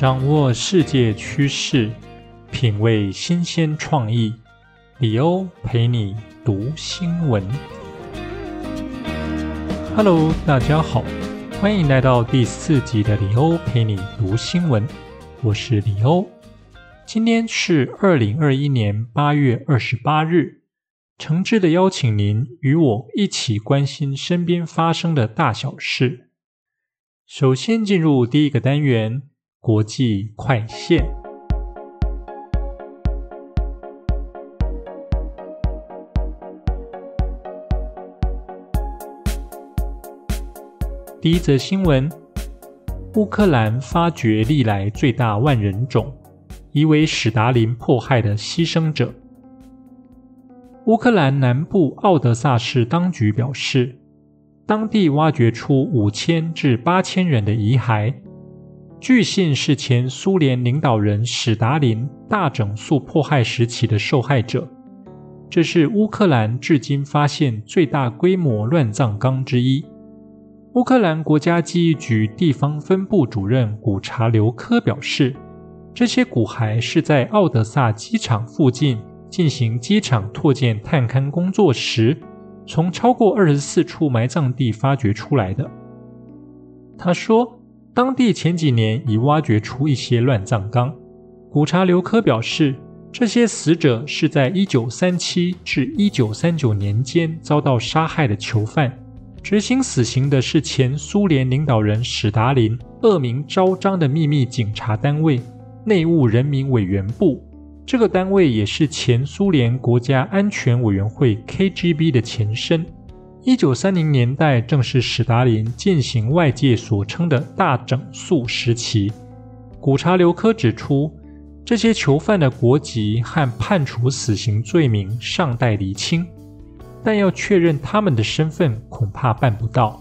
掌握世界趋势，品味新鲜创意。李欧陪你读新闻。Hello，大家好，欢迎来到第四集的李欧陪你读新闻。我是李欧，今天是二零二一年八月二十八日，诚挚的邀请您与我一起关心身边发生的大小事。首先进入第一个单元。国际快线。第一则新闻：乌克兰发掘历来最大万人种，疑为史达林迫害的牺牲者。乌克兰南部奥德萨市当局表示，当地挖掘出五千至八千人的遗骸。据信是前苏联领导人史达林大整肃迫害时期的受害者。这是乌克兰至今发现最大规模乱葬岗之一。乌克兰国家记忆局地方分部主任古查留科表示，这些骨骸是在奥德萨机场附近进行机场拓建探勘工作时，从超过二十四处埋葬地发掘出来的。他说。当地前几年已挖掘出一些乱葬岗。古查留科表示，这些死者是在1937至1939年间遭到杀害的囚犯。执行死刑的是前苏联领导人史达林恶名昭彰的秘密警察单位——内务人民委员部。这个单位也是前苏联国家安全委员会 （KGB） 的前身。一九三零年代正是史达林进行外界所称的大整肃时期。古查留科指出，这些囚犯的国籍和判处死刑罪名尚待厘清，但要确认他们的身份恐怕办不到，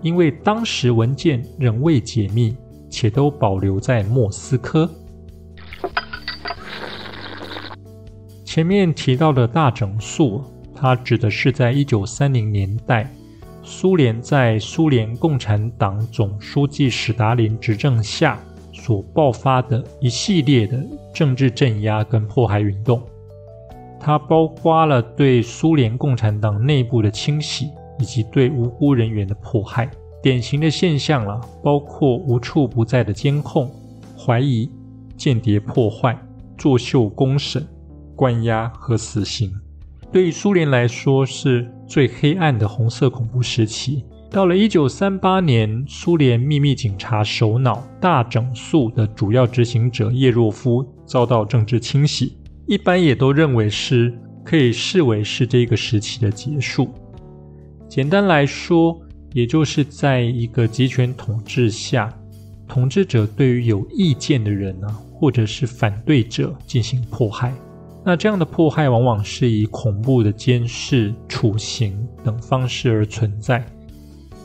因为当时文件仍未解密，且都保留在莫斯科。前面提到的大整肃。它指的是在一九三零年代，苏联在苏联共产党总书记史达林执政下所爆发的一系列的政治镇压跟迫害运动。它包括了对苏联共产党内部的清洗，以及对无辜人员的迫害。典型的现象了，包括无处不在的监控、怀疑、间谍破坏、作秀公审、关押和死刑。对于苏联来说，是最黑暗的红色恐怖时期。到了一九三八年，苏联秘密警察首脑大整肃的主要执行者叶若夫遭到政治清洗，一般也都认为是可以视为是这个时期的结束。简单来说，也就是在一个集权统治下，统治者对于有意见的人呢，或者是反对者进行迫害。那这样的迫害往往是以恐怖的监视、处刑等方式而存在。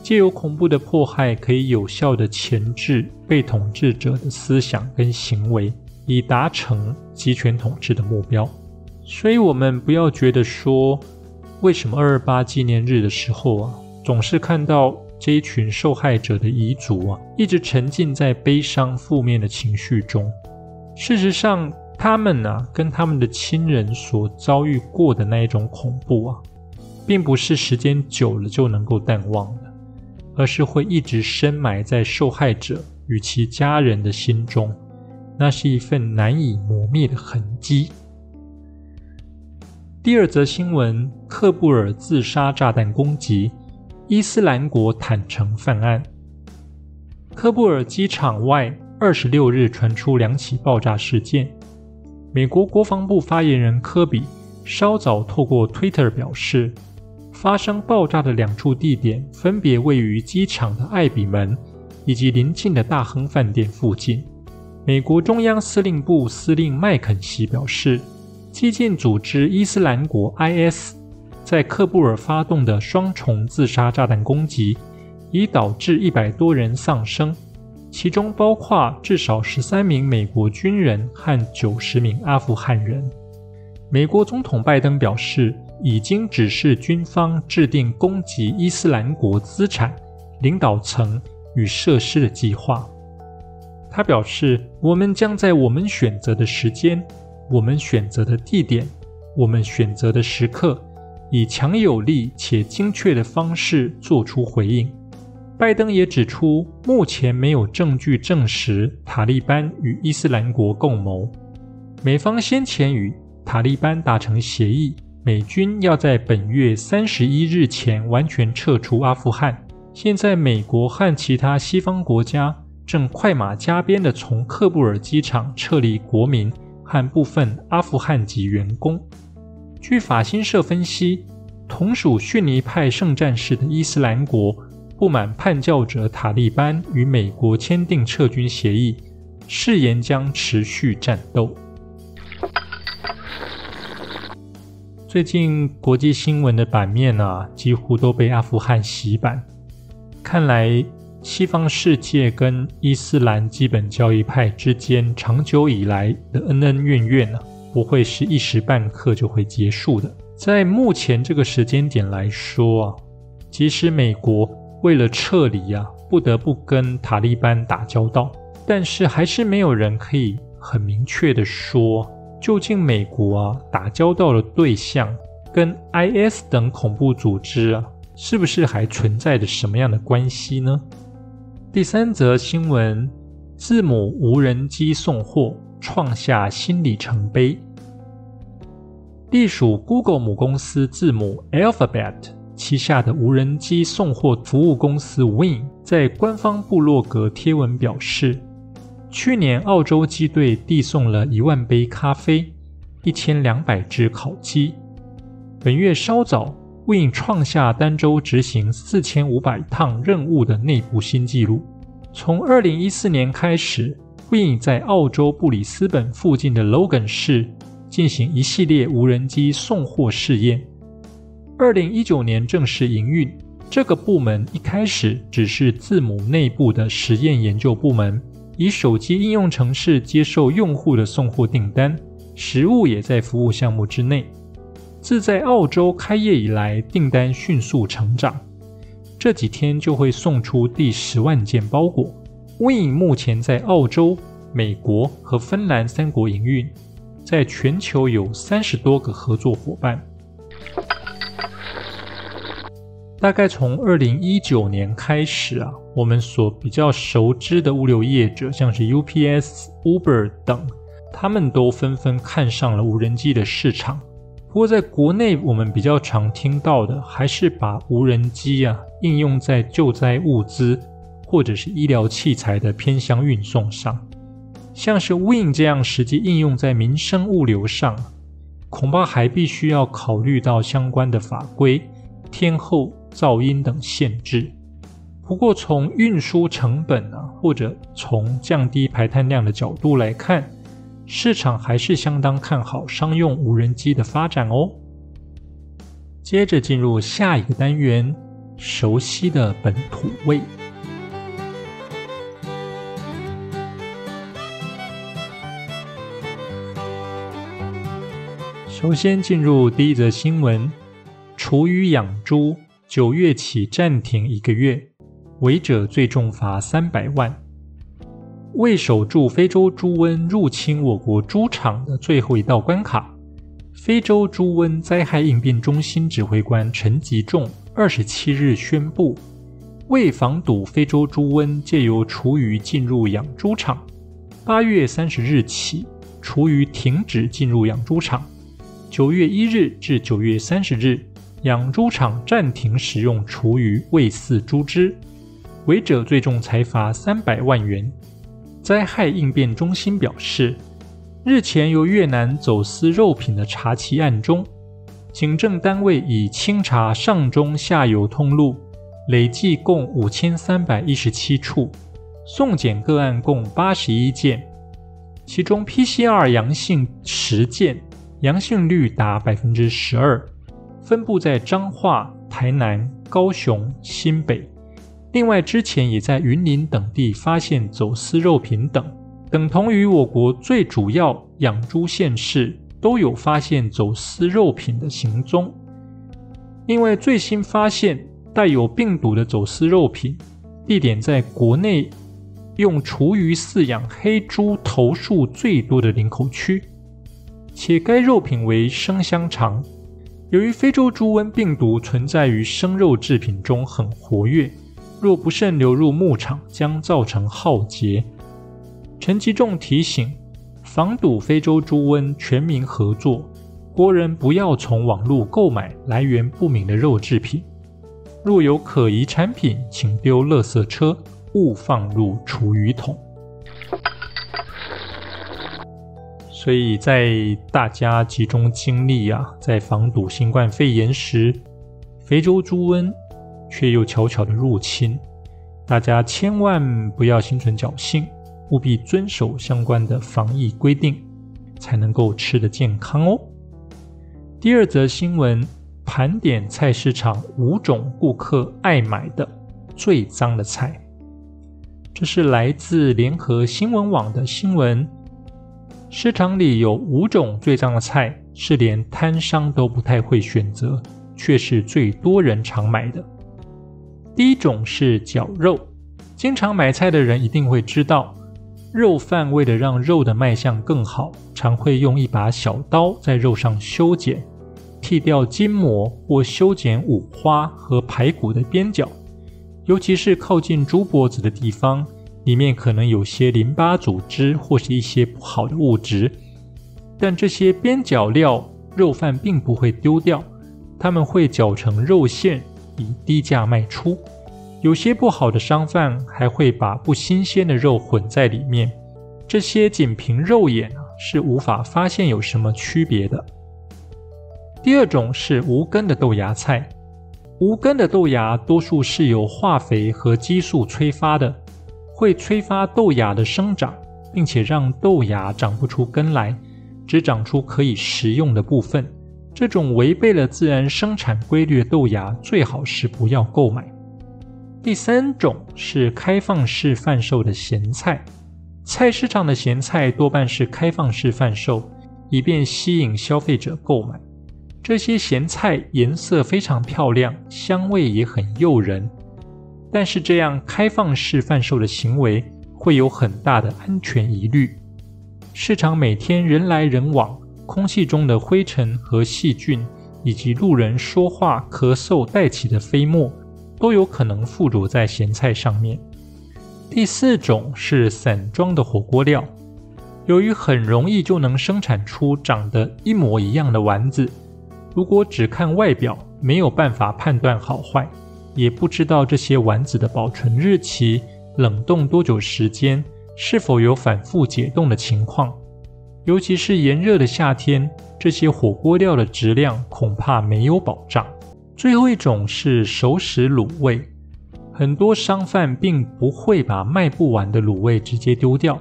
借由恐怖的迫害，可以有效的钳制被统治者的思想跟行为，以达成集权统治的目标。所以，我们不要觉得说，为什么二二八纪念日的时候啊，总是看到这一群受害者的遗族啊，一直沉浸在悲伤、负面的情绪中。事实上，他们呢，跟他们的亲人所遭遇过的那一种恐怖啊，并不是时间久了就能够淡忘的，而是会一直深埋在受害者与其家人的心中，那是一份难以磨灭的痕迹。第二则新闻：克布尔自杀炸弹攻击，伊斯兰国坦诚犯案。科布尔机场外二十六日传出两起爆炸事件。美国国防部发言人科比稍早透过 Twitter 表示，发生爆炸的两处地点分别位于机场的艾比门以及邻近的大亨饭店附近。美国中央司令部司令麦肯锡表示，激进组织伊斯兰国 （IS） 在喀布尔发动的双重自杀炸弹攻击，已导致一百多人丧生。其中包括至少十三名美国军人和九十名阿富汗人。美国总统拜登表示，已经指示军方制定攻击伊斯兰国资产、领导层与设施的计划。他表示：“我们将在我们选择的时间、我们选择的地点、我们选择的时刻，以强有力且精确的方式做出回应。”拜登也指出，目前没有证据证实塔利班与伊斯兰国共谋。美方先前与塔利班达成协议，美军要在本月三十一日前完全撤出阿富汗。现在，美国和其他西方国家正快马加鞭地从喀布尔机场撤离国民和部分阿富汗籍员工。据法新社分析，同属逊尼派圣战士的伊斯兰国。不满叛教者塔利班与美国签订撤军协议，誓言将持续战斗。最近国际新闻的版面啊，几乎都被阿富汗洗版。看来西方世界跟伊斯兰基本教义派之间长久以来的恩恩怨怨呢，不会是一时半刻就会结束的。在目前这个时间点来说啊，即使美国。为了撤离呀，不得不跟塔利班打交道，但是还是没有人可以很明确的说，究竟美国啊打交道的对象跟 IS 等恐怖组织啊，是不是还存在着什么样的关系呢？第三则新闻：字母无人机送货创下新里程碑，隶属 Google 母公司字母 Alphabet。旗下的无人机送货服务公司 Win 在官方部落格贴文表示，去年澳洲机队递送了一万杯咖啡、一千两百只烤鸡。本月稍早，Win 创下单周执行四千五百趟任务的内部新纪录。从二零一四年开始，Win 在澳洲布里斯本附近的 Logan 市进行一系列无人机送货试验。二零一九年正式营运，这个部门一开始只是字母内部的实验研究部门，以手机应用程式接受用户的送货订单，食物也在服务项目之内。自在澳洲开业以来，订单迅速成长，这几天就会送出第十万件包裹。Win 目前在澳洲、美国和芬兰三国营运，在全球有三十多个合作伙伴。大概从二零一九年开始啊，我们所比较熟知的物流业者，像是 UPS、Uber 等，他们都纷纷看上了无人机的市场。不过，在国内我们比较常听到的，还是把无人机啊应用在救灾物资或者是医疗器材的偏乡运送上。像是 Win 这样实际应用在民生物流上，恐怕还必须要考虑到相关的法规、天后。噪音等限制。不过，从运输成本啊，或者从降低排碳量的角度来看，市场还是相当看好商用无人机的发展哦。接着进入下一个单元，熟悉的本土味。首先进入第一则新闻：厨余养猪。九月起暂停一个月，违者最重罚三百万。为守住非洲猪瘟入侵我国猪场的最后一道关卡，非洲猪瘟灾害应变中心指挥官陈吉仲二十七日宣布，为防堵非洲猪瘟借由厨余进入养猪场，八月三十日起，厨余停止进入养猪场。九月一日至九月三十日。养猪场暂停使用厨余喂饲猪只，违者最重裁罚三百万元。灾害应变中心表示，日前由越南走私肉品的查缉案中，警政单位已清查上中下游通路，累计共五千三百一十七处，送检个案共八十一件，其中 PCR 阳性十件，阳性率达百分之十二。分布在彰化、台南、高雄、新北，另外之前也在云林等地发现走私肉品等，等同于我国最主要养猪县市都有发现走私肉品的行踪。另外最新发现带有病毒的走私肉品，地点在国内用厨余饲养黑猪头数最多的林口区，且该肉品为生香肠。由于非洲猪瘟病毒存在于生肉制品中很活跃，若不慎流入牧场，将造成浩劫。陈吉仲提醒，防堵非洲猪瘟，全民合作，国人不要从网络购买来源不明的肉制品。若有可疑产品，请丢垃圾车，勿放入厨余桶。所以在大家集中精力啊，在防堵新冠肺炎时，非洲猪瘟却又悄悄的入侵。大家千万不要心存侥幸，务必遵守相关的防疫规定，才能够吃得健康哦。第二则新闻。盘点菜市场五种顾客爱买的最脏的菜，这是来自联合新闻网的新闻。市场里有五种最脏的菜，是连摊商都不太会选择，却是最多人常买的。第一种是绞肉，经常买菜的人一定会知道，肉贩为了让肉的卖相更好，常会用一把小刀在肉上修剪。剃掉筋膜或修剪五花和排骨的边角，尤其是靠近猪脖子的地方，里面可能有些淋巴组织或是一些不好的物质。但这些边角料，肉贩并不会丢掉，他们会绞成肉馅，以低价卖出。有些不好的商贩还会把不新鲜的肉混在里面，这些仅凭肉眼是无法发现有什么区别的。第二种是无根的豆芽菜，无根的豆芽多数是由化肥和激素催发的，会催发豆芽的生长，并且让豆芽长不出根来，只长出可以食用的部分。这种违背了自然生产规律的豆芽，最好是不要购买。第三种是开放式贩售的咸菜，菜市场的咸菜多半是开放式贩售，以便吸引消费者购买。这些咸菜颜色非常漂亮，香味也很诱人。但是这样开放式贩售的行为会有很大的安全疑虑。市场每天人来人往，空气中的灰尘和细菌，以及路人说话、咳嗽带起的飞沫，都有可能附着在咸菜上面。第四种是散装的火锅料，由于很容易就能生产出长得一模一样的丸子。如果只看外表，没有办法判断好坏，也不知道这些丸子的保存日期、冷冻多久时间，是否有反复解冻的情况。尤其是炎热的夏天，这些火锅料的质量恐怕没有保障。最后一种是熟食卤味，很多商贩并不会把卖不完的卤味直接丢掉，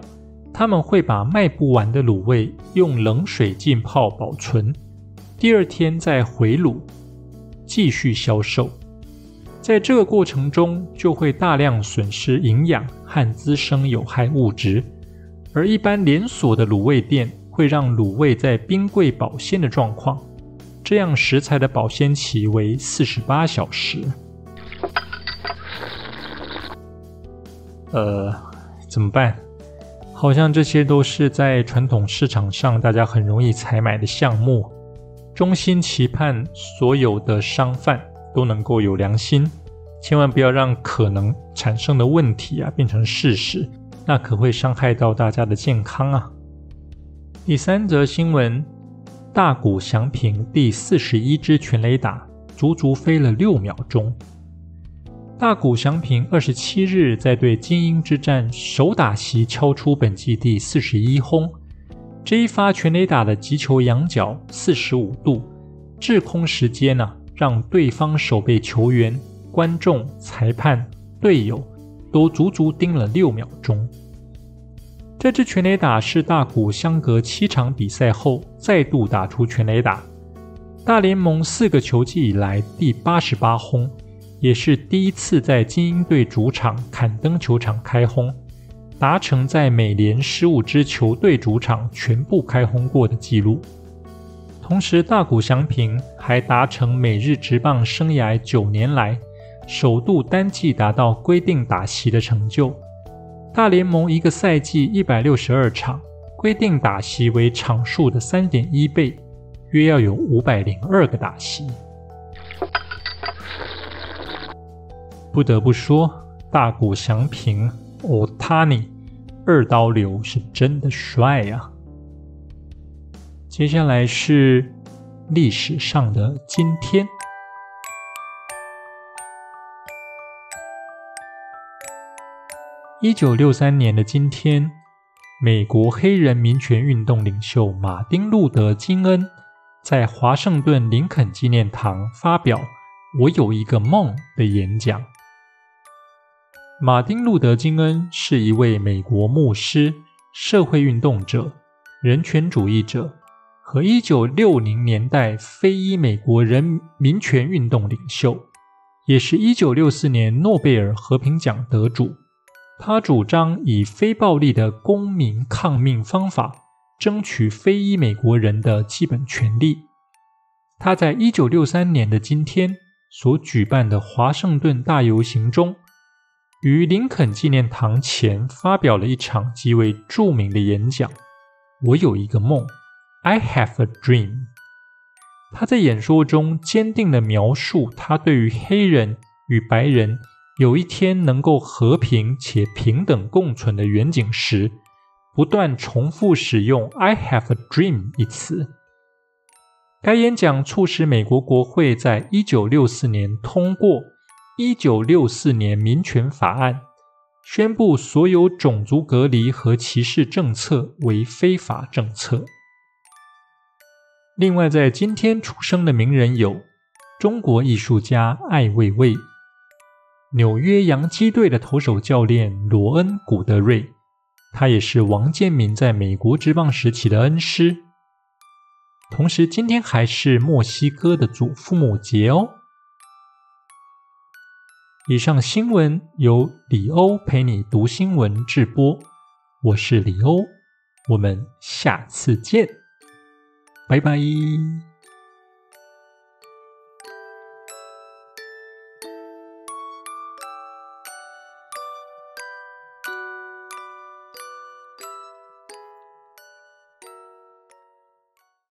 他们会把卖不完的卤味用冷水浸泡保存。第二天再回卤，继续销售。在这个过程中，就会大量损失营养和滋生有害物质。而一般连锁的卤味店会让卤味在冰柜保鲜的状况，这样食材的保鲜期为四十八小时。呃，怎么办？好像这些都是在传统市场上大家很容易采买的项目。衷心期盼所有的商贩都能够有良心，千万不要让可能产生的问题啊变成事实，那可会伤害到大家的健康啊。第三则新闻：大谷翔平第四十一支全垒打，足足飞了六秒钟。大谷翔平二十七日在对精英之战首打席敲出本季第四十一轰。这一发全垒打的击球仰角四十五度，滞空时间呢，让对方守备球员、观众、裁判、队友都足足盯了六秒钟。这支全垒打是大谷相隔七场比赛后再度打出全垒打，大联盟四个球季以来第八十八轰，也是第一次在精英队主场坎登球场开轰。达成在美联十五支球队主场全部开轰过的纪录，同时大谷翔平还达成每日职棒生涯九年来首度单季达到规定打席的成就。大联盟一个赛季一百六十二场，规定打席为场数的三点一倍，约要有五百零二个打席。不得不说，大谷翔平 （Otani） 二刀流是真的帅呀。接下来是历史上的今天。一九六三年的今天，美国黑人民权运动领袖马丁·路德·金恩在华盛顿林肯纪念堂发表“我有一个梦”的演讲。马丁·路德·金恩是一位美国牧师、社会运动者、人权主义者和一九六零年代非裔美国人民权运动领袖，也是一九六四年诺贝尔和平奖得主。他主张以非暴力的公民抗命方法争取非裔美国人的基本权利。他在一九六三年的今天所举办的华盛顿大游行中，于林肯纪念堂前发表了一场极为著名的演讲。我有一个梦，I have a dream。他在演说中坚定地描述他对于黑人与白人。有一天能够和平且平等共存的远景时，不断重复使用 “I have a dream” 一词。该演讲促使美国国会在一九六四年通过《一九六四年民权法案》，宣布所有种族隔离和歧视政策为非法政策。另外，在今天出生的名人有中国艺术家艾未未。纽约洋基队的投手教练罗恩·古德瑞，他也是王建民在美国职棒时期的恩师。同时，今天还是墨西哥的祖父母节哦。以上新闻由李欧陪你读新闻直播，我是李欧，我们下次见，拜拜。